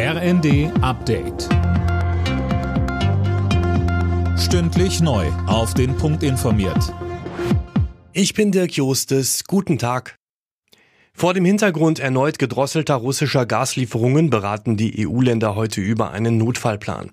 RND Update. Stündlich neu. Auf den Punkt informiert. Ich bin Dirk Jostes. Guten Tag. Vor dem Hintergrund erneut gedrosselter russischer Gaslieferungen beraten die EU-Länder heute über einen Notfallplan.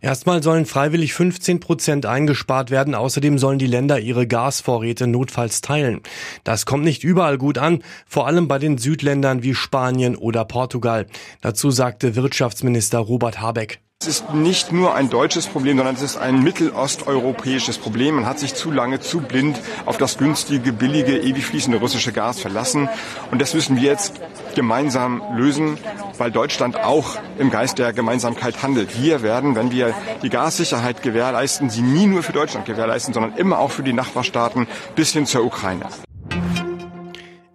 Erstmal sollen freiwillig 15 Prozent eingespart werden. Außerdem sollen die Länder ihre Gasvorräte notfalls teilen. Das kommt nicht überall gut an, vor allem bei den Südländern wie Spanien oder Portugal. Dazu sagte Wirtschaftsminister Robert Habeck. Es ist nicht nur ein deutsches Problem, sondern es ist ein mittelosteuropäisches Problem. Man hat sich zu lange, zu blind auf das günstige, billige, ewig fließende russische Gas verlassen. Und das müssen wir jetzt gemeinsam lösen, weil Deutschland auch im Geist der Gemeinsamkeit handelt. Wir werden, wenn wir die Gassicherheit gewährleisten, sie nie nur für Deutschland gewährleisten, sondern immer auch für die Nachbarstaaten bis hin zur Ukraine.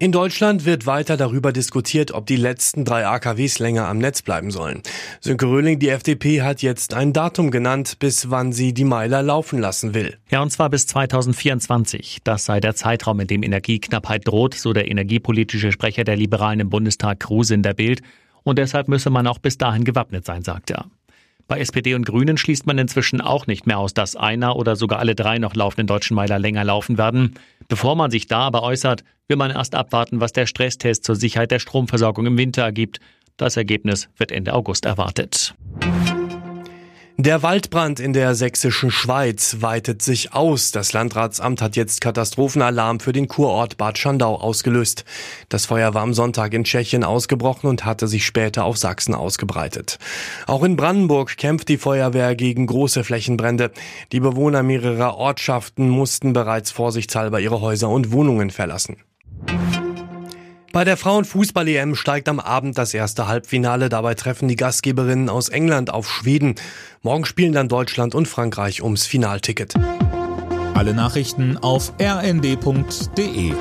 In Deutschland wird weiter darüber diskutiert, ob die letzten drei AKWs länger am Netz bleiben sollen. Sönke Röhling, die FDP, hat jetzt ein Datum genannt, bis wann sie die Meiler laufen lassen will. Ja, und zwar bis 2024. Das sei der Zeitraum, in dem Energieknappheit droht, so der energiepolitische Sprecher der Liberalen im Bundestag Kruse in der Bild. Und deshalb müsse man auch bis dahin gewappnet sein, sagt er. Bei SPD und Grünen schließt man inzwischen auch nicht mehr aus, dass einer oder sogar alle drei noch laufenden deutschen Meiler länger laufen werden. Bevor man sich da aber äußert, will man erst abwarten, was der Stresstest zur Sicherheit der Stromversorgung im Winter ergibt. Das Ergebnis wird Ende August erwartet. Der Waldbrand in der sächsischen Schweiz weitet sich aus. Das Landratsamt hat jetzt Katastrophenalarm für den Kurort Bad Schandau ausgelöst. Das Feuer war am Sonntag in Tschechien ausgebrochen und hatte sich später auf Sachsen ausgebreitet. Auch in Brandenburg kämpft die Feuerwehr gegen große Flächenbrände. Die Bewohner mehrerer Ortschaften mussten bereits vorsichtshalber ihre Häuser und Wohnungen verlassen. Bei der Frauenfußball-EM steigt am Abend das erste Halbfinale. Dabei treffen die Gastgeberinnen aus England auf Schweden. Morgen spielen dann Deutschland und Frankreich ums Finalticket. Alle Nachrichten auf rnd.de